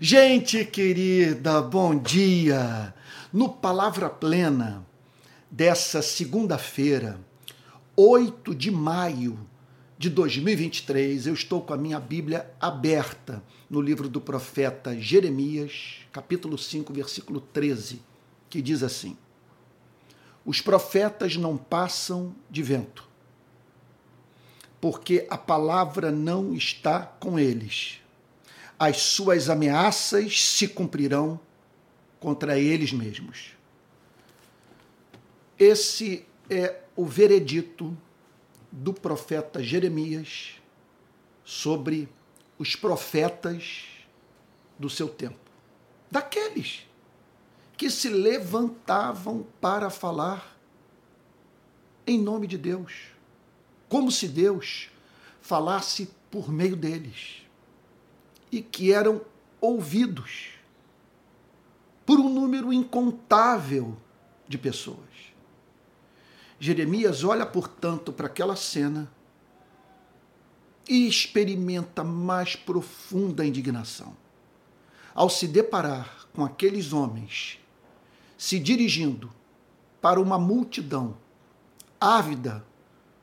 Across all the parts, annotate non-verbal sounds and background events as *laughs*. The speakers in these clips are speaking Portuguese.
Gente querida, bom dia! No Palavra Plena dessa segunda-feira, 8 de maio de 2023, eu estou com a minha Bíblia aberta no livro do profeta Jeremias, capítulo 5, versículo 13, que diz assim: Os profetas não passam de vento, porque a palavra não está com eles as suas ameaças se cumprirão contra eles mesmos. Esse é o veredito do profeta Jeremias sobre os profetas do seu tempo. Daqueles que se levantavam para falar em nome de Deus, como se Deus falasse por meio deles e que eram ouvidos por um número incontável de pessoas. Jeremias olha, portanto, para aquela cena e experimenta mais profunda indignação ao se deparar com aqueles homens se dirigindo para uma multidão ávida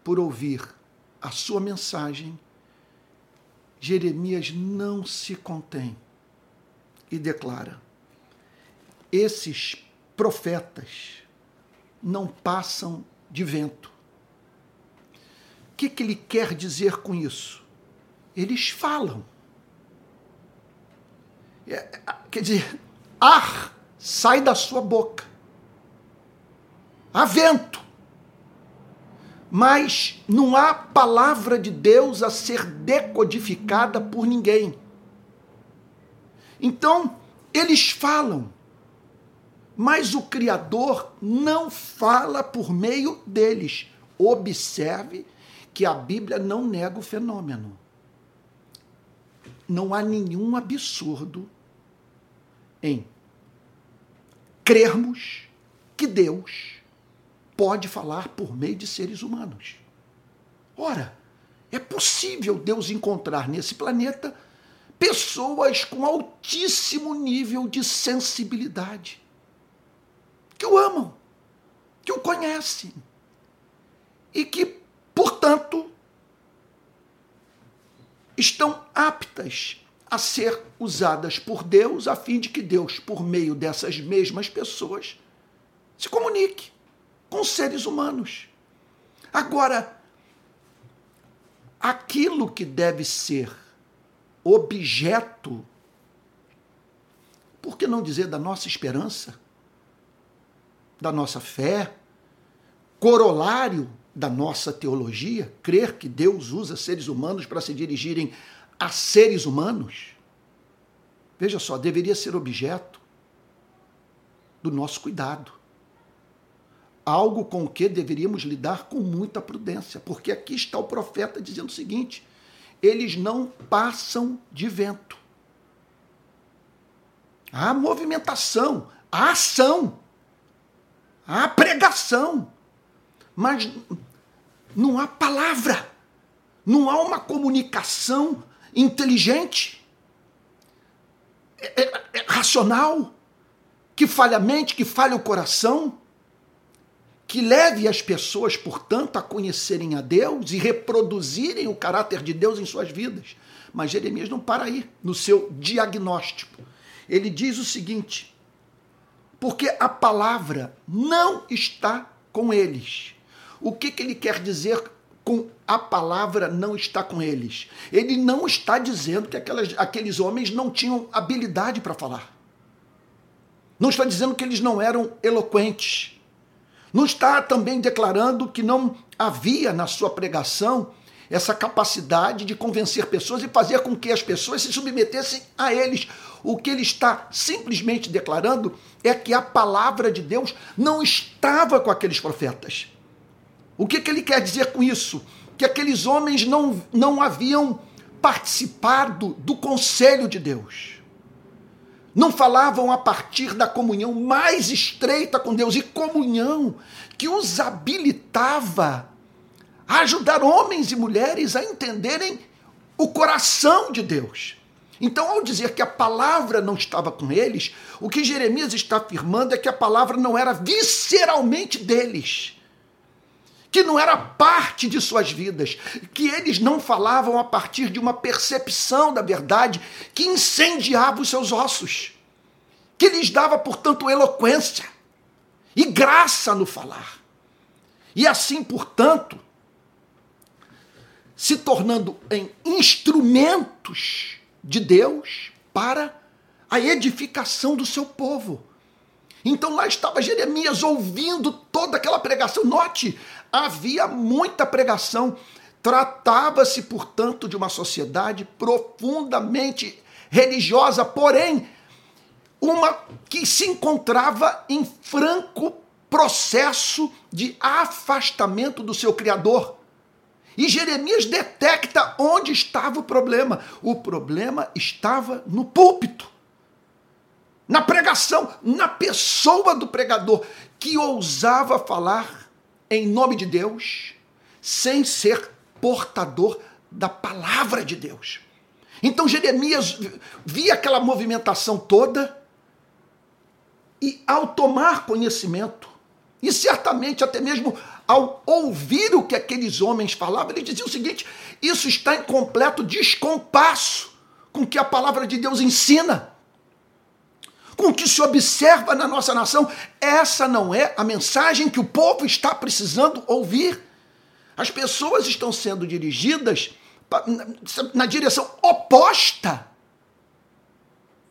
por ouvir a sua mensagem Jeremias não se contém e declara: esses profetas não passam de vento. O que, que ele quer dizer com isso? Eles falam. É, quer dizer, ar sai da sua boca. Há vento mas não há palavra de Deus a ser decodificada por ninguém. Então, eles falam, mas o Criador não fala por meio deles. Observe que a Bíblia não nega o fenômeno. Não há nenhum absurdo em crermos que Deus pode falar por meio de seres humanos. Ora, é possível Deus encontrar nesse planeta pessoas com altíssimo nível de sensibilidade, que o amam, que o conhecem e que, portanto, estão aptas a ser usadas por Deus, a fim de que Deus, por meio dessas mesmas pessoas, se comunique com seres humanos. Agora, aquilo que deve ser objeto, por que não dizer da nossa esperança, da nossa fé, corolário da nossa teologia, crer que Deus usa seres humanos para se dirigirem a seres humanos, veja só, deveria ser objeto do nosso cuidado algo com o que deveríamos lidar com muita prudência, porque aqui está o profeta dizendo o seguinte: eles não passam de vento. Há movimentação, há ação, há pregação, mas não há palavra, não há uma comunicação inteligente, é, é, é racional, que falha a mente, que falha o coração que leve as pessoas, portanto, a conhecerem a Deus e reproduzirem o caráter de Deus em suas vidas. Mas Jeremias não para aí no seu diagnóstico. Ele diz o seguinte: porque a palavra não está com eles. O que, que ele quer dizer com a palavra não está com eles? Ele não está dizendo que aquelas, aqueles homens não tinham habilidade para falar. Não está dizendo que eles não eram eloquentes não está também declarando que não havia na sua pregação essa capacidade de convencer pessoas e fazer com que as pessoas se submetessem a eles. O que ele está simplesmente declarando é que a palavra de Deus não estava com aqueles profetas. O que, que ele quer dizer com isso? Que aqueles homens não, não haviam participado do conselho de Deus não falavam a partir da comunhão mais estreita com Deus e comunhão que os habilitava a ajudar homens e mulheres a entenderem o coração de Deus. Então, ao dizer que a palavra não estava com eles, o que Jeremias está afirmando é que a palavra não era visceralmente deles, que não era parte de suas vidas, que eles não falavam a partir de uma percepção da verdade que incendiava os seus ossos, que lhes dava, portanto, eloquência e graça no falar. E assim, portanto, se tornando em instrumentos de Deus para a edificação do seu povo. Então lá estava Jeremias ouvindo toda aquela pregação. Note, havia muita pregação. Tratava-se, portanto, de uma sociedade profundamente religiosa, porém, uma que se encontrava em franco processo de afastamento do seu Criador. E Jeremias detecta onde estava o problema. O problema estava no púlpito, na pregação, na pessoa do pregador, que ousava falar em nome de Deus, sem ser portador da palavra de Deus. Então Jeremias via aquela movimentação toda e, ao tomar conhecimento, e certamente até mesmo ao ouvir o que aqueles homens falavam, ele dizia o seguinte: isso está em completo descompasso com o que a palavra de Deus ensina, com o que se observa na nossa nação. Essa não é a mensagem que o povo está precisando ouvir. As pessoas estão sendo dirigidas na direção oposta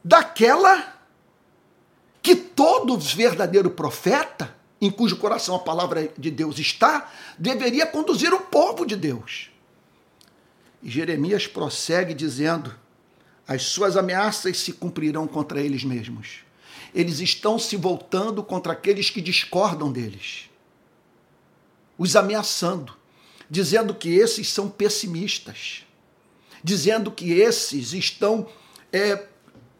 daquela que todo verdadeiro profeta em cujo coração a palavra de Deus está, deveria conduzir o povo de Deus. E Jeremias prossegue dizendo: as suas ameaças se cumprirão contra eles mesmos. Eles estão se voltando contra aqueles que discordam deles, os ameaçando, dizendo que esses são pessimistas, dizendo que esses estão é,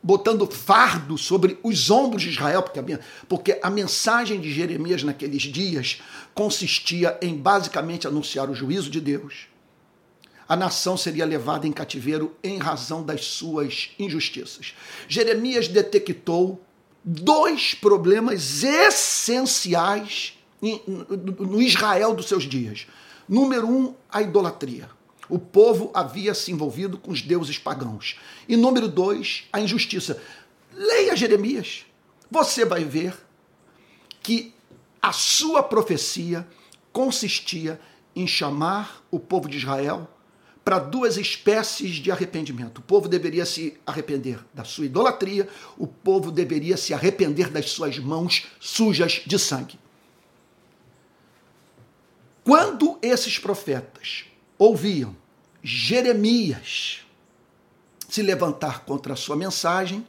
botando fardo sobre os ombros de Israel, porque a, porque a mensagem de Jeremias naqueles dias consistia em basicamente anunciar o juízo de Deus. A nação seria levada em cativeiro em razão das suas injustiças. Jeremias detectou dois problemas essenciais no Israel dos seus dias. Número um, a idolatria. O povo havia se envolvido com os deuses pagãos. E número dois, a injustiça. Leia Jeremias. Você vai ver que a sua profecia consistia em chamar o povo de Israel para duas espécies de arrependimento. O povo deveria se arrepender da sua idolatria, o povo deveria se arrepender das suas mãos sujas de sangue. Quando esses profetas ouviam Jeremias se levantar contra a sua mensagem,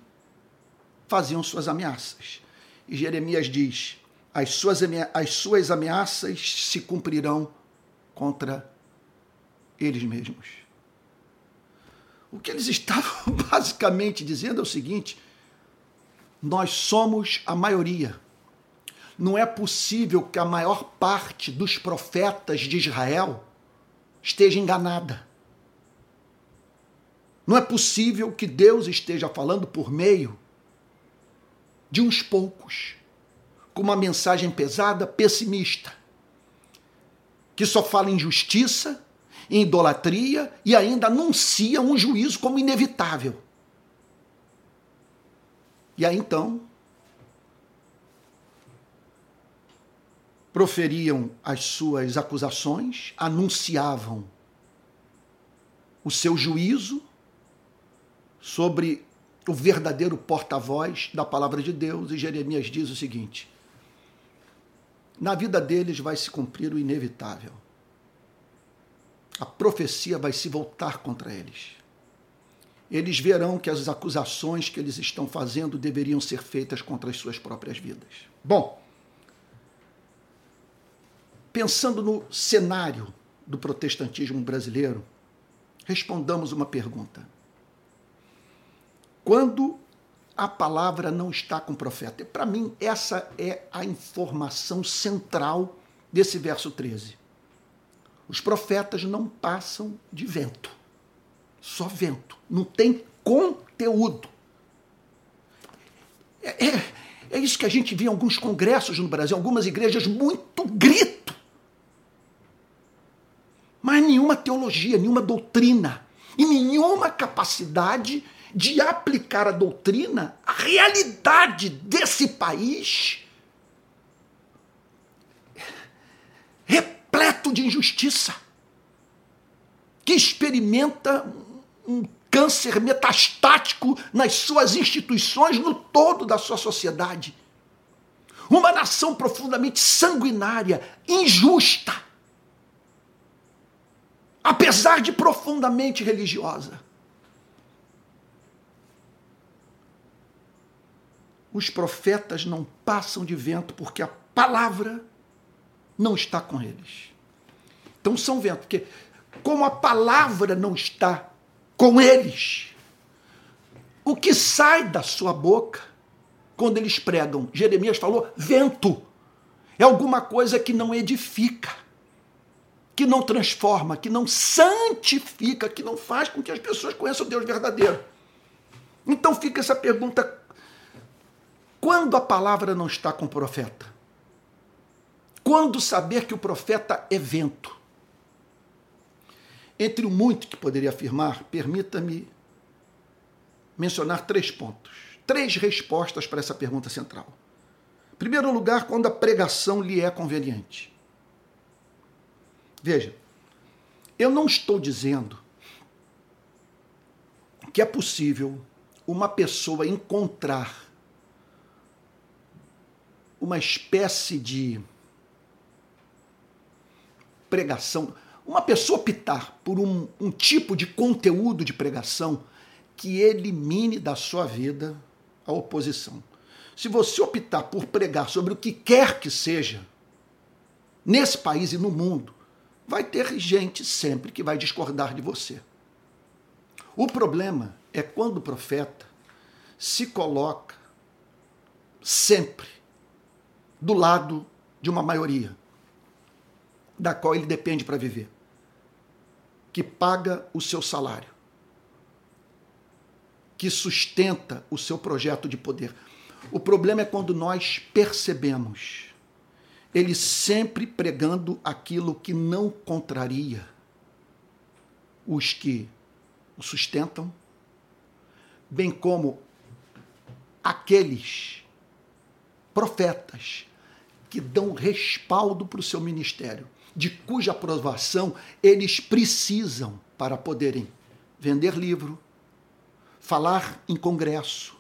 faziam suas ameaças. E Jeremias diz: as suas, as suas ameaças se cumprirão contra eles mesmos. O que eles *laughs* estavam basicamente dizendo é o seguinte: nós somos a maioria. Não é possível que a maior parte dos profetas de Israel esteja enganada. Não é possível que Deus esteja falando por meio de uns poucos, com uma mensagem pesada, pessimista, que só fala em justiça, em idolatria e ainda anuncia um juízo como inevitável. E aí então proferiam as suas acusações, anunciavam o seu juízo sobre o verdadeiro porta-voz da palavra de Deus, e Jeremias diz o seguinte: na vida deles vai se cumprir o inevitável. A profecia vai se voltar contra eles. Eles verão que as acusações que eles estão fazendo deveriam ser feitas contra as suas próprias vidas. Bom, pensando no cenário do protestantismo brasileiro, respondamos uma pergunta quando a palavra não está com o profeta. Para mim, essa é a informação central desse verso 13. Os profetas não passam de vento. Só vento. Não tem conteúdo. É, é, é isso que a gente vê em alguns congressos no Brasil, algumas igrejas, muito grito. Mas nenhuma teologia, nenhuma doutrina e nenhuma capacidade de aplicar a doutrina à realidade desse país repleto de injustiça, que experimenta um câncer metastático nas suas instituições, no todo da sua sociedade. Uma nação profundamente sanguinária, injusta, apesar de profundamente religiosa. Os profetas não passam de vento porque a palavra não está com eles. Então são vento, porque como a palavra não está com eles. O que sai da sua boca quando eles pregam? Jeremias falou: vento. É alguma coisa que não edifica, que não transforma, que não santifica, que não faz com que as pessoas conheçam o Deus verdadeiro. Então fica essa pergunta: quando a palavra não está com o profeta? Quando saber que o profeta é vento? Entre o muito que poderia afirmar, permita-me mencionar três pontos, três respostas para essa pergunta central. Em primeiro lugar, quando a pregação lhe é conveniente. Veja, eu não estou dizendo que é possível uma pessoa encontrar uma espécie de pregação uma pessoa optar por um, um tipo de conteúdo de pregação que elimine da sua vida a oposição. Se você optar por pregar sobre o que quer que seja, nesse país e no mundo, vai ter gente sempre que vai discordar de você. O problema é quando o profeta se coloca sempre do lado de uma maioria, da qual ele depende para viver que paga o seu salário, que sustenta o seu projeto de poder. O problema é quando nós percebemos ele sempre pregando aquilo que não contraria os que o sustentam, bem como aqueles profetas que dão respaldo para o seu ministério de cuja aprovação eles precisam para poderem vender livro, falar em congresso,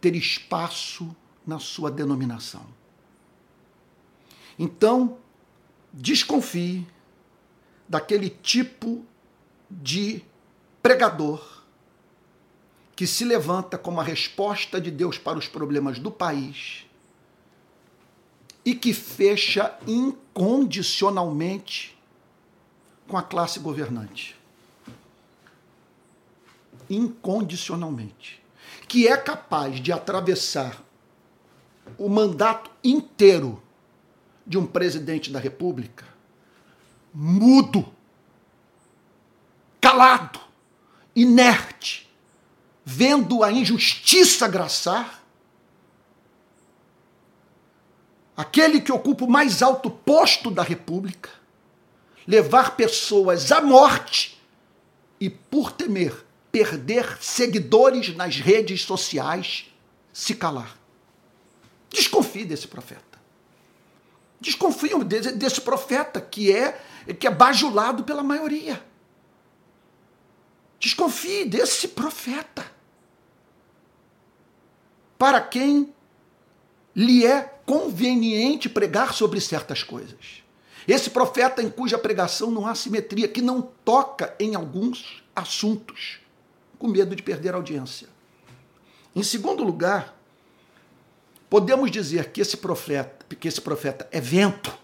ter espaço na sua denominação. Então, desconfie daquele tipo de pregador que se levanta como a resposta de Deus para os problemas do país e que fecha incondicionalmente com a classe governante. Incondicionalmente. Que é capaz de atravessar o mandato inteiro de um presidente da República mudo, calado, inerte, vendo a injustiça graçar aquele que ocupa o mais alto posto da República, levar pessoas à morte e, por temer perder seguidores nas redes sociais, se calar. Desconfie desse profeta. Desconfiam desse, desse profeta que é, que é bajulado pela maioria. Desconfie desse profeta. Para quem lhe é conveniente pregar sobre certas coisas. Esse profeta em cuja pregação não há simetria, que não toca em alguns assuntos, com medo de perder audiência. Em segundo lugar, podemos dizer que esse profeta, que esse profeta é vento,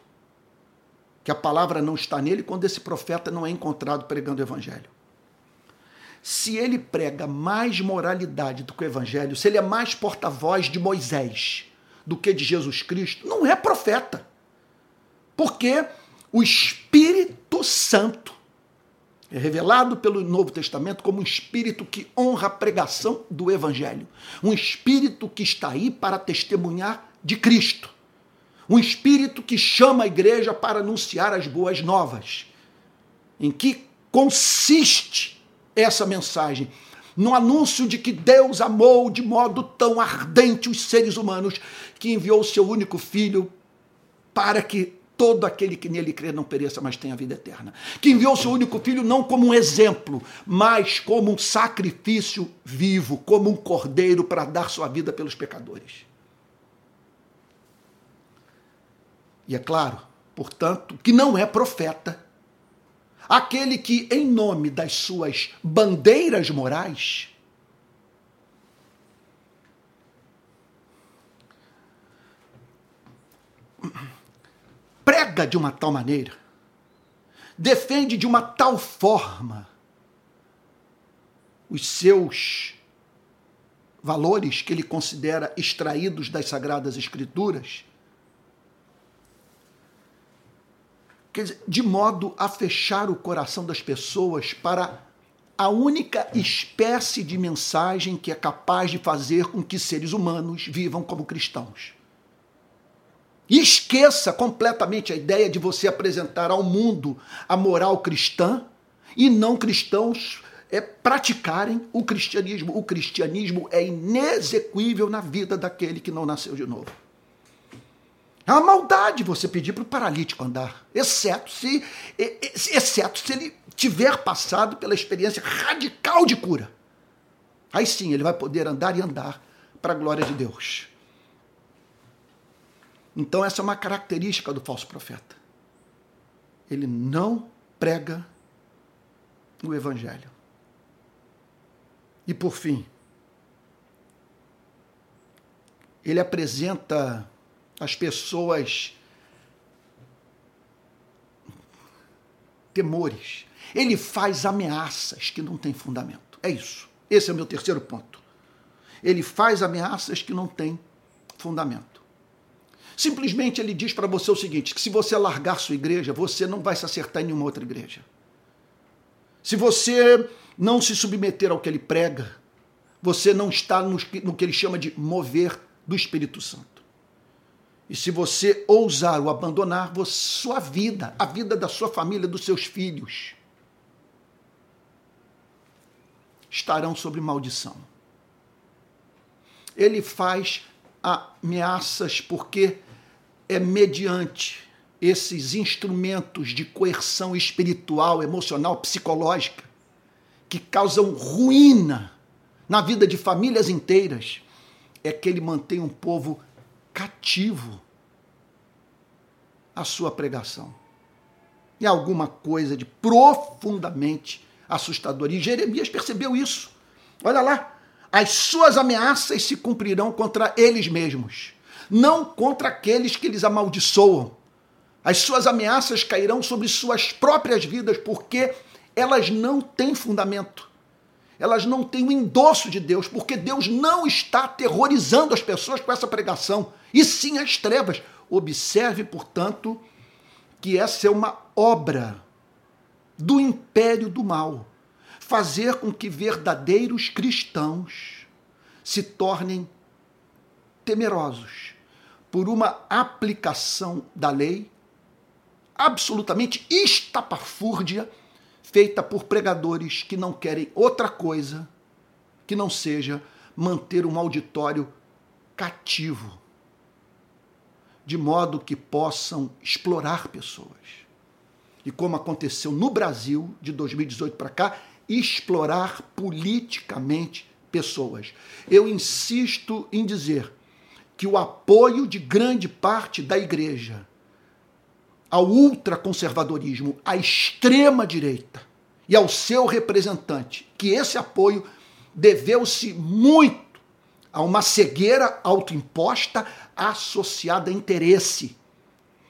que a palavra não está nele quando esse profeta não é encontrado pregando o evangelho. Se ele prega mais moralidade do que o evangelho, se ele é mais porta-voz de Moisés, do que de Jesus Cristo, não é profeta. Porque o Espírito Santo É revelado pelo Novo Testamento como um espírito que honra a pregação do Evangelho. Um espírito que está aí para testemunhar de Cristo. Um espírito que chama a igreja para anunciar as boas novas. Em que consiste essa mensagem? No anúncio de que Deus amou de modo tão ardente os seres humanos que enviou o seu único filho para que todo aquele que nele crê não pereça, mas tenha vida eterna. Que enviou seu único filho não como um exemplo, mas como um sacrifício vivo, como um cordeiro para dar sua vida pelos pecadores. E é claro, portanto, que não é profeta. Aquele que, em nome das suas bandeiras morais, prega de uma tal maneira, defende de uma tal forma os seus valores que ele considera extraídos das Sagradas Escrituras, quer dizer, de modo a fechar o coração das pessoas para a única espécie de mensagem que é capaz de fazer com que seres humanos vivam como cristãos. E esqueça completamente a ideia de você apresentar ao mundo a moral cristã e não cristãos é, praticarem o cristianismo. O cristianismo é inexequível na vida daquele que não nasceu de novo. É uma maldade você pedir para o paralítico andar, exceto se, exceto se ele tiver passado pela experiência radical de cura. Aí sim ele vai poder andar e andar para a glória de Deus. Então, essa é uma característica do falso profeta. Ele não prega o Evangelho. E por fim, ele apresenta as pessoas temores. Ele faz ameaças que não têm fundamento. É isso. Esse é o meu terceiro ponto. Ele faz ameaças que não têm fundamento. Simplesmente ele diz para você o seguinte: que se você largar sua igreja, você não vai se acertar em nenhuma outra igreja. Se você não se submeter ao que ele prega, você não está no, que ele chama de mover do Espírito Santo. E se você ousar o abandonar, sua vida, a vida da sua família, dos seus filhos, estarão sob maldição. Ele faz ameaças porque é mediante esses instrumentos de coerção espiritual, emocional, psicológica, que causam ruína na vida de famílias inteiras, é que ele mantém um povo cativo à sua pregação. E alguma coisa de profundamente assustador. E Jeremias percebeu isso. Olha lá, as suas ameaças se cumprirão contra eles mesmos não contra aqueles que eles amaldiçoam. As suas ameaças cairão sobre suas próprias vidas, porque elas não têm fundamento. Elas não têm o endosso de Deus, porque Deus não está aterrorizando as pessoas com essa pregação, e sim as trevas. Observe, portanto, que essa é uma obra do império do mal fazer com que verdadeiros cristãos se tornem temerosos por uma aplicação da lei absolutamente estapafúrdia feita por pregadores que não querem outra coisa que não seja manter um auditório cativo, de modo que possam explorar pessoas. E como aconteceu no Brasil de 2018 para cá, explorar politicamente pessoas. Eu insisto em dizer que o apoio de grande parte da igreja ao ultraconservadorismo, à extrema direita e ao seu representante, que esse apoio deveu-se muito a uma cegueira autoimposta associada a interesse.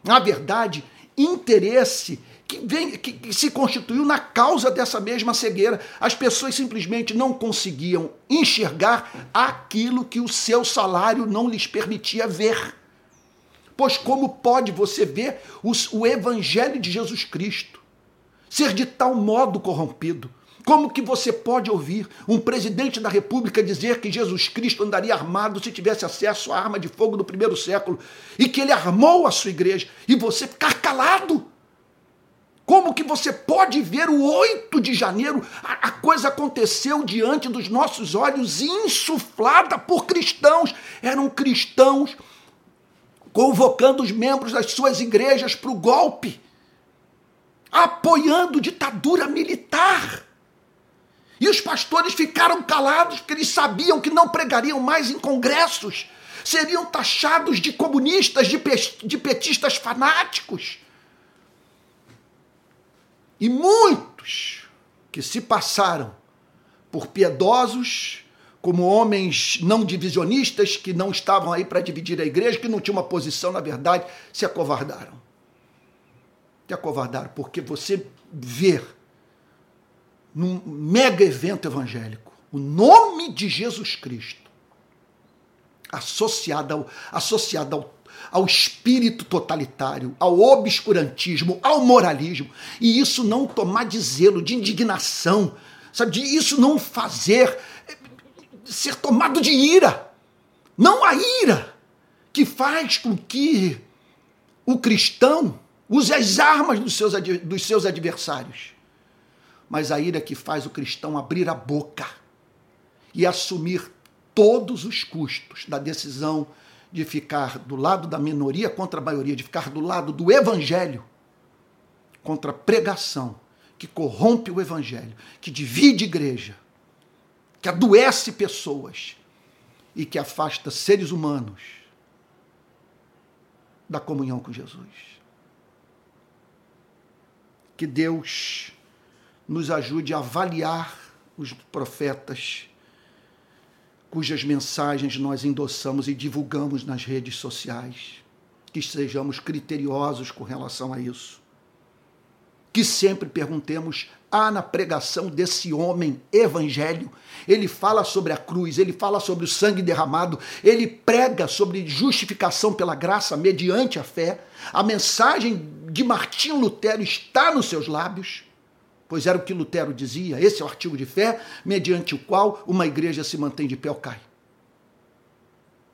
Na verdade, interesse que, vem, que, que se constituiu na causa dessa mesma cegueira. As pessoas simplesmente não conseguiam enxergar aquilo que o seu salário não lhes permitia ver. Pois como pode você ver os, o Evangelho de Jesus Cristo ser de tal modo corrompido? Como que você pode ouvir um presidente da República dizer que Jesus Cristo andaria armado se tivesse acesso à arma de fogo do primeiro século e que ele armou a sua igreja e você ficar calado? Como que você pode ver o 8 de janeiro? A, a, coisa aconteceu diante dos nossos olhos, insuflada por cristãos. Eram cristãos convocando os membros das suas igrejas para o golpe, apoiando ditadura militar. E os pastores ficaram calados porque eles sabiam que não pregariam mais em congressos, seriam taxados de comunistas, de, de petistas fanáticos. E muitos que se passaram por piedosos, como homens não divisionistas, que não estavam aí para dividir a igreja, que não tinham uma posição, na verdade, se acovardaram. Se acovardaram, porque você vê num mega evento evangélico o nome de Jesus Cristo associado ao, associado ao ao espírito totalitário, ao obscurantismo, ao moralismo, e isso não tomar de zelo, de indignação, sabe, de isso não fazer ser tomado de ira. Não a ira que faz com que o cristão use as armas dos seus, dos seus adversários, mas a ira que faz o cristão abrir a boca e assumir todos os custos da decisão de ficar do lado da minoria contra a maioria, de ficar do lado do evangelho contra a pregação que corrompe o evangelho, que divide igreja, que adoece pessoas e que afasta seres humanos da comunhão com Jesus. Que Deus nos ajude a avaliar os profetas cujas mensagens nós endossamos e divulgamos nas redes sociais. Que sejamos criteriosos com relação a isso. Que sempre perguntemos: há na pregação desse homem evangelho? Ele fala sobre a cruz, ele fala sobre o sangue derramado, ele prega sobre justificação pela graça mediante a fé. A mensagem de Martim Lutero está nos seus lábios pois era o que Lutero dizia, esse é o artigo de fé, mediante o qual uma igreja se mantém de pé ou cai.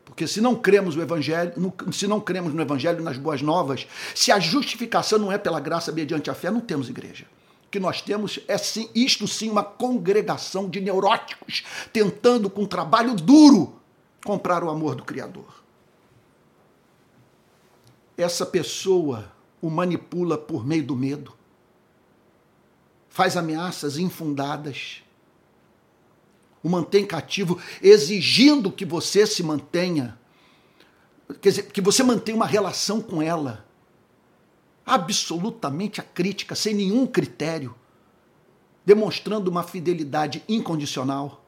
Porque se não cremos no evangelho, se não cremos no evangelho nas boas novas, se a justificação não é pela graça mediante a fé, não temos igreja. O que nós temos é sim, isto sim uma congregação de neuróticos tentando com trabalho duro comprar o amor do criador. Essa pessoa o manipula por meio do medo faz ameaças infundadas, o mantém cativo, exigindo que você se mantenha, quer dizer, que você mantenha uma relação com ela, absolutamente acrítica, sem nenhum critério, demonstrando uma fidelidade incondicional.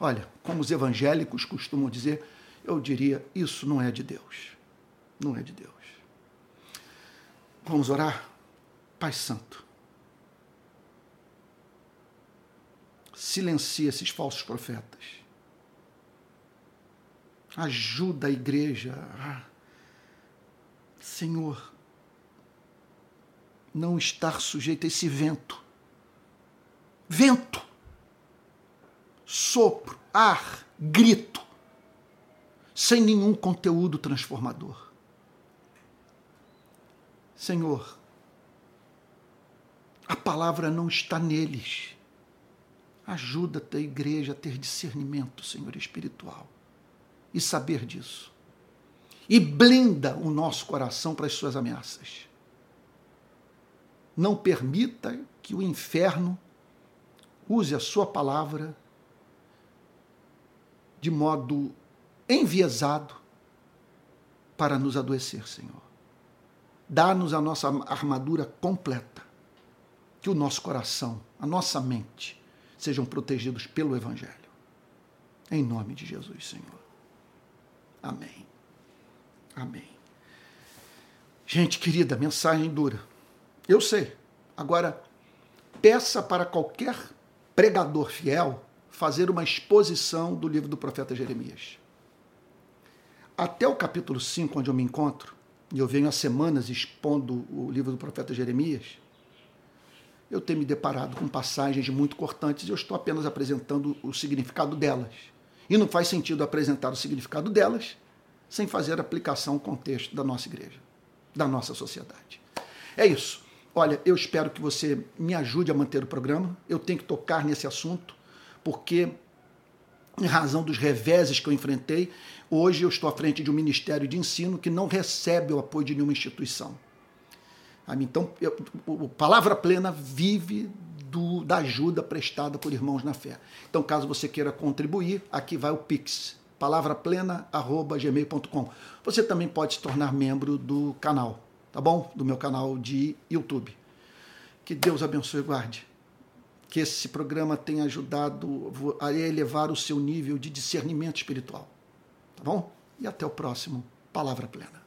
Olha, como os evangélicos costumam dizer, eu diria, isso não é de Deus. Não é de Deus. Vamos orar? Pai Santo silencia esses falsos profetas. Ajuda a igreja Senhor, não estar sujeito a esse vento. Vento, sopro, ar, grito, sem nenhum conteúdo transformador. Senhor, a palavra não está neles. Ajuda a igreja a ter discernimento, Senhor, espiritual e saber disso. E blinda o nosso coração para as suas ameaças. Não permita que o inferno use a sua palavra de modo enviesado para nos adoecer, Senhor. Dá-nos a nossa armadura completa, que o nosso coração, a nossa mente, sejam protegidos pelo Evangelho. Em nome de Jesus, Senhor. Amém. Amém. Gente querida, mensagem dura. Eu sei. Agora, peça para qualquer pregador fiel fazer uma exposição do livro do profeta Jeremias. Até o capítulo 5, onde eu me encontro, e eu venho há semanas expondo o livro do profeta Jeremias, eu tenho me deparado com passagens muito cortantes e eu estou apenas apresentando o significado delas. E não faz sentido apresentar o significado delas sem fazer aplicação ao contexto da nossa igreja, da nossa sociedade. É isso. Olha, eu espero que você me ajude a manter o programa. Eu tenho que tocar nesse assunto, porque, em razão dos reveses que eu enfrentei, hoje eu estou à frente de um ministério de ensino que não recebe o apoio de nenhuma instituição. Então, eu, o Palavra Plena vive do, da ajuda prestada por irmãos na fé. Então, caso você queira contribuir, aqui vai o Pix, palavraplena.gmail.com. Você também pode se tornar membro do canal, tá bom? Do meu canal de YouTube. Que Deus abençoe e guarde. Que esse programa tenha ajudado a elevar o seu nível de discernimento espiritual. Tá bom? E até o próximo Palavra Plena.